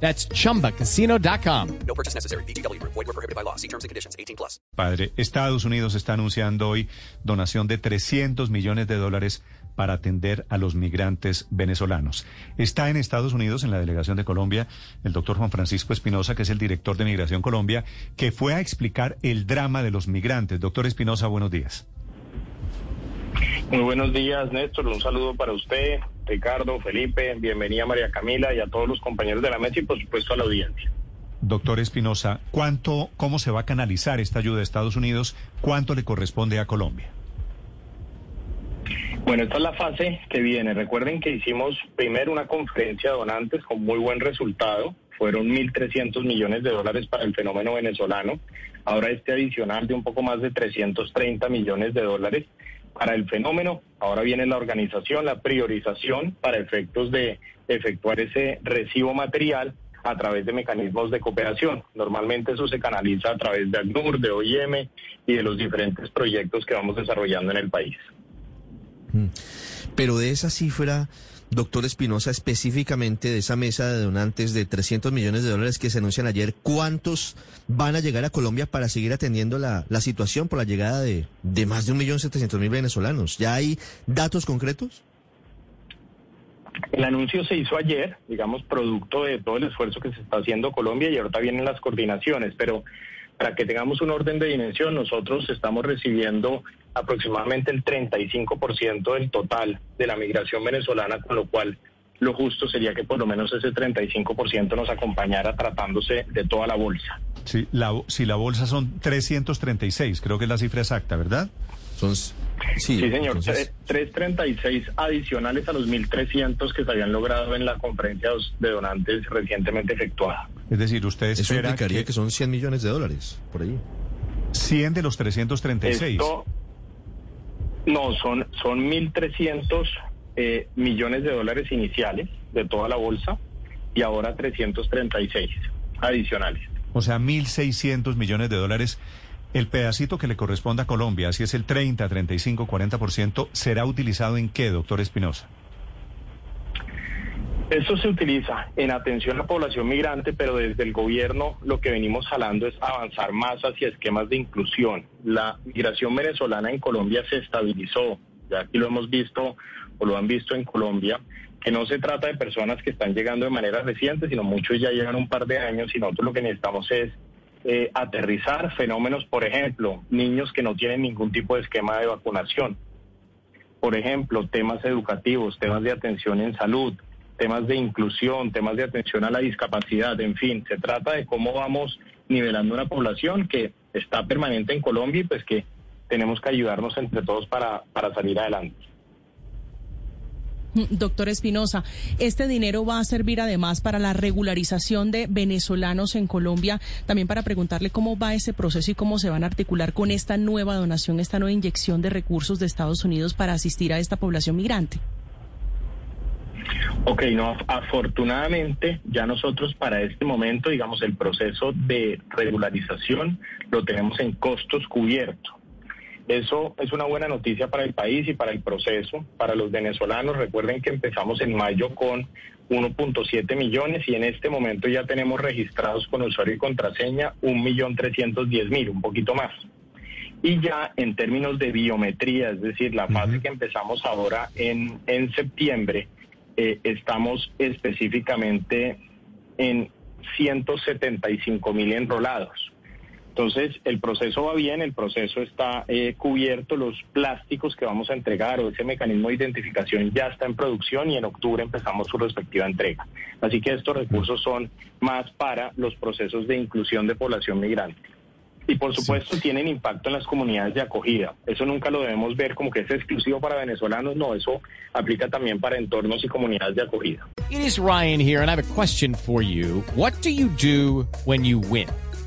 That's chumbacasino.com. No purchase necessary. BGW. Void were prohibited by law. See terms and conditions. 18 plus. Padre, Estados Unidos está anunciando hoy donación de 300 millones de dólares para atender a los migrantes venezolanos. Está en Estados Unidos, en la delegación de Colombia, el doctor Juan Francisco Espinosa, que es el director de Migración Colombia, que fue a explicar el drama de los migrantes. Doctor Espinosa, buenos días. Muy buenos días, Néstor. Un saludo para usted, Ricardo, Felipe. Bienvenida María Camila y a todos los compañeros de la mesa y por supuesto a la audiencia. Doctor Espinosa, ¿cuánto, cómo se va a canalizar esta ayuda de Estados Unidos? ¿Cuánto le corresponde a Colombia? Bueno, esta es la fase que viene. Recuerden que hicimos primero una conferencia de donantes con muy buen resultado. Fueron 1.300 millones de dólares para el fenómeno venezolano. Ahora este adicional de un poco más de 330 millones de dólares para el fenómeno. Ahora viene la organización, la priorización para efectos de efectuar ese recibo material a través de mecanismos de cooperación. Normalmente eso se canaliza a través de ACNUR, de OIM y de los diferentes proyectos que vamos desarrollando en el país. Pero de esa cifra, doctor Espinosa, específicamente de esa mesa de donantes de 300 millones de dólares que se anuncian ayer, ¿cuántos van a llegar a Colombia para seguir atendiendo la, la situación por la llegada de, de más de 1.700.000 venezolanos? ¿Ya hay datos concretos? El anuncio se hizo ayer, digamos, producto de todo el esfuerzo que se está haciendo Colombia y ahorita vienen las coordinaciones, pero para que tengamos un orden de dimensión, nosotros estamos recibiendo aproximadamente el 35% del total de la migración venezolana, con lo cual lo justo sería que por lo menos ese 35% nos acompañara tratándose de toda la bolsa. Sí, la, si la bolsa son 336, creo que es la cifra exacta, ¿verdad? Son, Sí, sí, señor, entonces- Tre- 336 adicionales a los 1.300 que se habían logrado en la conferencia de donantes recientemente efectuada. Es decir, usted eso implicaría que, que son 100 millones de dólares, por ahí. 100 de los 336. Esto, no, son, son 1.300 eh, millones de dólares iniciales de toda la bolsa y ahora 336 adicionales. O sea, 1.600 millones de dólares. El pedacito que le corresponde a Colombia, si es el 30, 35, 40%, ¿será utilizado en qué, doctor Espinosa? Esto se utiliza en atención a la población migrante, pero desde el gobierno lo que venimos jalando es avanzar más hacia esquemas de inclusión. La migración venezolana en Colombia se estabilizó, ya aquí lo hemos visto o lo han visto en Colombia, que no se trata de personas que están llegando de manera reciente, sino muchos ya llegan un par de años y nosotros lo que necesitamos es eh, aterrizar fenómenos, por ejemplo, niños que no tienen ningún tipo de esquema de vacunación. Por ejemplo, temas educativos, temas de atención en salud, temas de inclusión, temas de atención a la discapacidad, en fin, se trata de cómo vamos nivelando una población que está permanente en Colombia y pues que tenemos que ayudarnos entre todos para, para salir adelante. Doctor Espinosa, este dinero va a servir además para la regularización de venezolanos en Colombia, también para preguntarle cómo va ese proceso y cómo se van a articular con esta nueva donación, esta nueva inyección de recursos de Estados Unidos para asistir a esta población migrante. Ok, no, afortunadamente ya nosotros para este momento, digamos, el proceso de regularización lo tenemos en costos cubiertos. Eso es una buena noticia para el país y para el proceso, para los venezolanos. Recuerden que empezamos en mayo con 1.7 millones y en este momento ya tenemos registrados con usuario y contraseña 1.310.000, un poquito más. Y ya en términos de biometría, es decir, la fase que empezamos ahora en, en septiembre, eh, estamos específicamente en 175 mil enrolados. Entonces, el proceso va bien, el proceso está eh, cubierto, los plásticos que vamos a entregar o ese mecanismo de identificación ya está en producción y en octubre empezamos su respectiva entrega. Así que estos recursos son más para los procesos de inclusión de población migrante. Y por supuesto tienen impacto en las comunidades de acogida. Eso nunca lo debemos ver como que es exclusivo para venezolanos, no, eso aplica también para entornos y comunidades de acogida. It is Ryan here, and I have a question for you. What do you do when you win?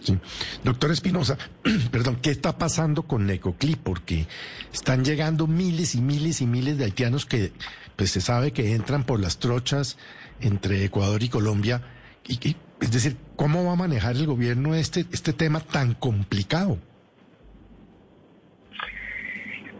Sí. Doctor Espinosa, perdón, ¿qué está pasando con Necoclí? Porque están llegando miles y miles y miles de haitianos que pues se sabe que entran por las trochas entre Ecuador y Colombia. Y, es decir, ¿cómo va a manejar el gobierno este, este tema tan complicado?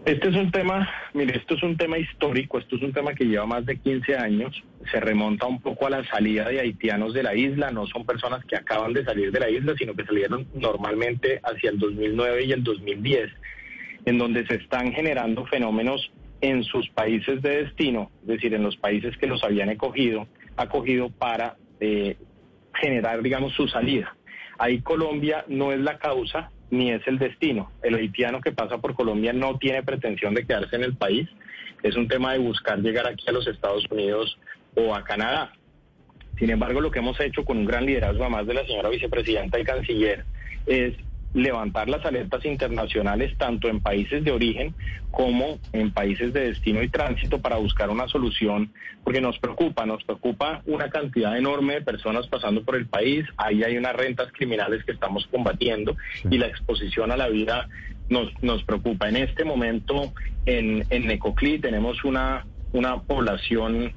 Este es un tema, mire, esto es un tema histórico, esto es un tema que lleva más de 15 años, se remonta un poco a la salida de haitianos de la isla, no son personas que acaban de salir de la isla, sino que salieron normalmente hacia el 2009 y el 2010, en donde se están generando fenómenos en sus países de destino, es decir, en los países que los habían acogido, acogido para eh, generar, digamos, su salida. Ahí Colombia no es la causa ni es el destino. El haitiano que pasa por Colombia no tiene pretensión de quedarse en el país. Es un tema de buscar llegar aquí a los Estados Unidos o a Canadá. Sin embargo, lo que hemos hecho con un gran liderazgo, además de la señora vicepresidenta y canciller, es levantar las alertas internacionales tanto en países de origen como en países de destino y tránsito para buscar una solución, porque nos preocupa, nos preocupa una cantidad enorme de personas pasando por el país, ahí hay unas rentas criminales que estamos combatiendo y la exposición a la vida nos, nos preocupa. En este momento en, en Necoclí tenemos una, una población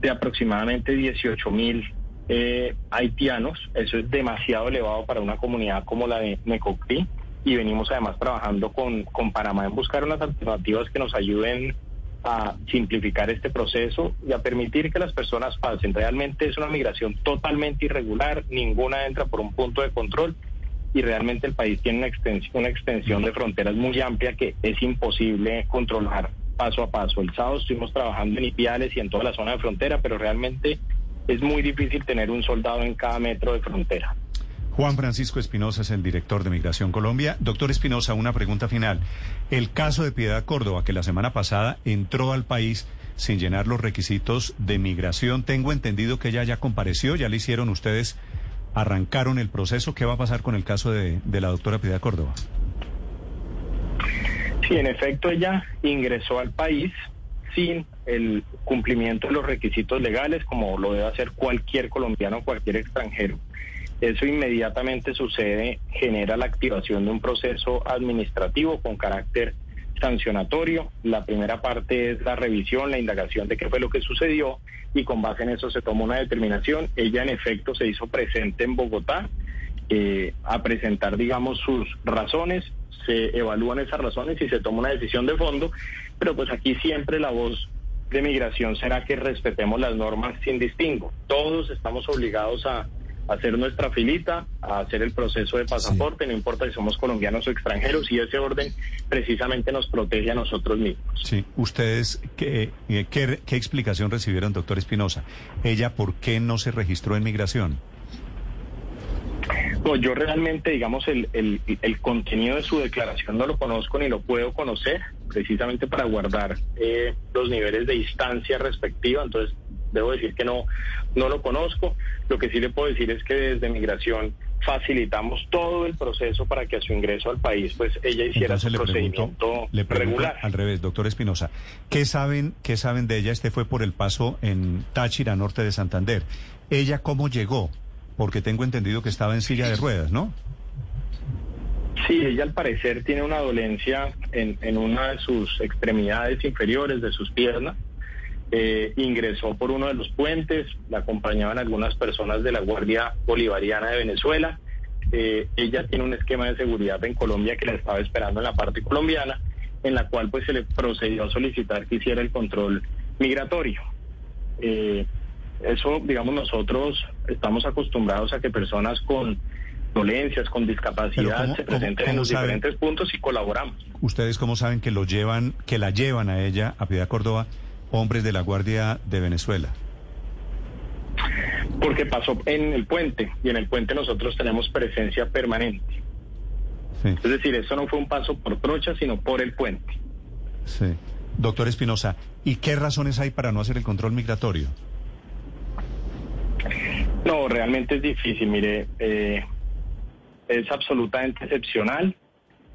de aproximadamente 18 mil eh, haitianos. Eso es demasiado elevado para una comunidad como la de Necoclí. Y venimos además trabajando con, con Panamá en buscar unas alternativas que nos ayuden a simplificar este proceso y a permitir que las personas pasen. Realmente es una migración totalmente irregular, ninguna entra por un punto de control y realmente el país tiene una extensión, una extensión de fronteras muy amplia que es imposible controlar paso a paso. El sábado estuvimos trabajando en Ipiales y en toda la zona de frontera, pero realmente es muy difícil tener un soldado en cada metro de frontera. Juan Francisco Espinosa es el director de Migración Colombia. Doctor Espinosa, una pregunta final. El caso de Piedad Córdoba, que la semana pasada entró al país sin llenar los requisitos de migración, tengo entendido que ella ya compareció, ya le hicieron ustedes, arrancaron el proceso. ¿Qué va a pasar con el caso de, de la doctora Piedad Córdoba? Sí, en efecto, ella ingresó al país sin el cumplimiento de los requisitos legales, como lo debe hacer cualquier colombiano o cualquier extranjero. Eso inmediatamente sucede, genera la activación de un proceso administrativo con carácter sancionatorio. La primera parte es la revisión, la indagación de qué fue lo que sucedió y con base en eso se toma una determinación. Ella en efecto se hizo presente en Bogotá eh, a presentar, digamos, sus razones, se evalúan esas razones y se toma una decisión de fondo, pero pues aquí siempre la voz de migración será que respetemos las normas sin distingo. Todos estamos obligados a hacer nuestra filita, a hacer el proceso de pasaporte, no importa si somos colombianos o extranjeros, y ese orden precisamente nos protege a nosotros mismos. Sí, ustedes, ¿qué, eh, qué, qué explicación recibieron, doctor Espinosa? ¿Ella por qué no se registró en migración? No, yo realmente, digamos, el, el, el contenido de su declaración no lo conozco ni lo puedo conocer, precisamente para guardar eh, los niveles de instancia respectiva, entonces debo decir que no, no lo conozco. Lo que sí le puedo decir es que desde migración facilitamos todo el proceso para que a su ingreso al país, pues ella hiciera Entonces su le pregunto, procedimiento le pregunto regular. al revés, doctor Espinosa, ¿qué saben, ¿qué saben de ella? Este fue por el paso en Táchira, norte de Santander. ¿Ella cómo llegó? Porque tengo entendido que estaba en silla de ruedas, ¿no? Sí, ella al parecer tiene una dolencia en, una de sus extremidades inferiores de sus piernas. Eh, ingresó por uno de los puentes, la acompañaban algunas personas de la Guardia Bolivariana de Venezuela. Eh, ella tiene un esquema de seguridad en Colombia que la estaba esperando en la parte colombiana, en la cual pues se le procedió a solicitar que hiciera el control migratorio. Eh, eso, digamos, nosotros estamos acostumbrados a que personas con dolencias, con discapacidad cómo- se presenten cómo en los diferentes puntos y colaboramos. ¿Ustedes cómo saben que lo llevan, que la llevan a ella, a Piedad Córdoba, hombres de la Guardia de Venezuela? Porque pasó en el puente y en el puente nosotros tenemos presencia permanente. Sí. Es decir, eso no fue un paso por trocha, sino por el puente. Sí. Doctor Espinosa, ¿y qué razones hay para no hacer el control migratorio? No, realmente es difícil, mire, eh, es absolutamente excepcional,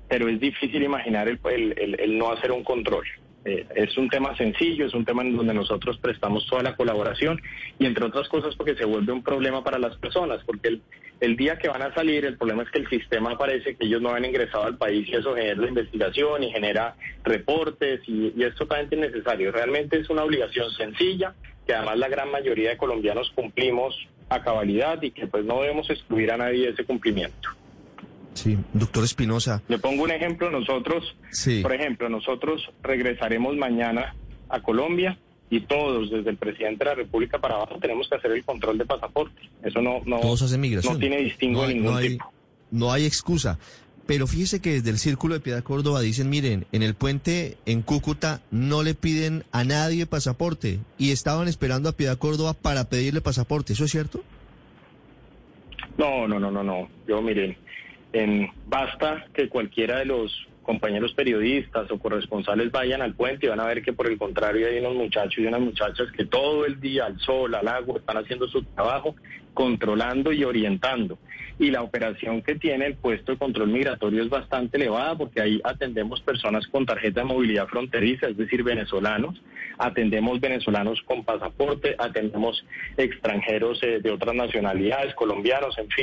pero es difícil imaginar el, el- el- no hacer un control. Eh, es un tema sencillo, es un tema en donde nosotros prestamos toda la colaboración y entre otras cosas porque se vuelve un problema para las personas, porque el, día que van a salir el problema es que el sistema parece que ellos no han ingresado al país y eso genera investigación y genera reportes y, y es totalmente innecesario. Realmente es una obligación sencilla que además la gran mayoría de colombianos cumplimos a cabalidad y que pues no debemos excluir a nadie de ese cumplimiento. Sí, doctor Espinosa. Le pongo un ejemplo, nosotros, Sí. por ejemplo, nosotros regresaremos mañana a Colombia y todos, desde el presidente de la República para abajo, tenemos que hacer el control de pasaporte. Eso no, no, Todos hacen migración. no tiene distingo No de hay- ningún no hay, tipo. No hay excusa. Pero fíjese que desde el Círculo de Piedad Córdoba dicen, miren, en el puente en Cúcuta no le piden a nadie pasaporte y estaban esperando a Piedad Córdoba para pedirle pasaporte. ¿Eso es cierto? No, no, no, no, no. Yo, miren, en, basta que cualquiera de los compañeros periodistas o corresponsales vayan al puente y van a ver que por el contrario hay unos muchachos y unas muchachas que todo el día al sol, al agua, están haciendo su trabajo, controlando y orientando. Y la operación que tiene el puesto de control migratorio es bastante elevada porque ahí atendemos personas con tarjeta de movilidad fronteriza, es decir, venezolanos, atendemos venezolanos con pasaporte, atendemos extranjeros eh, de otras nacionalidades, colombianos, en fin.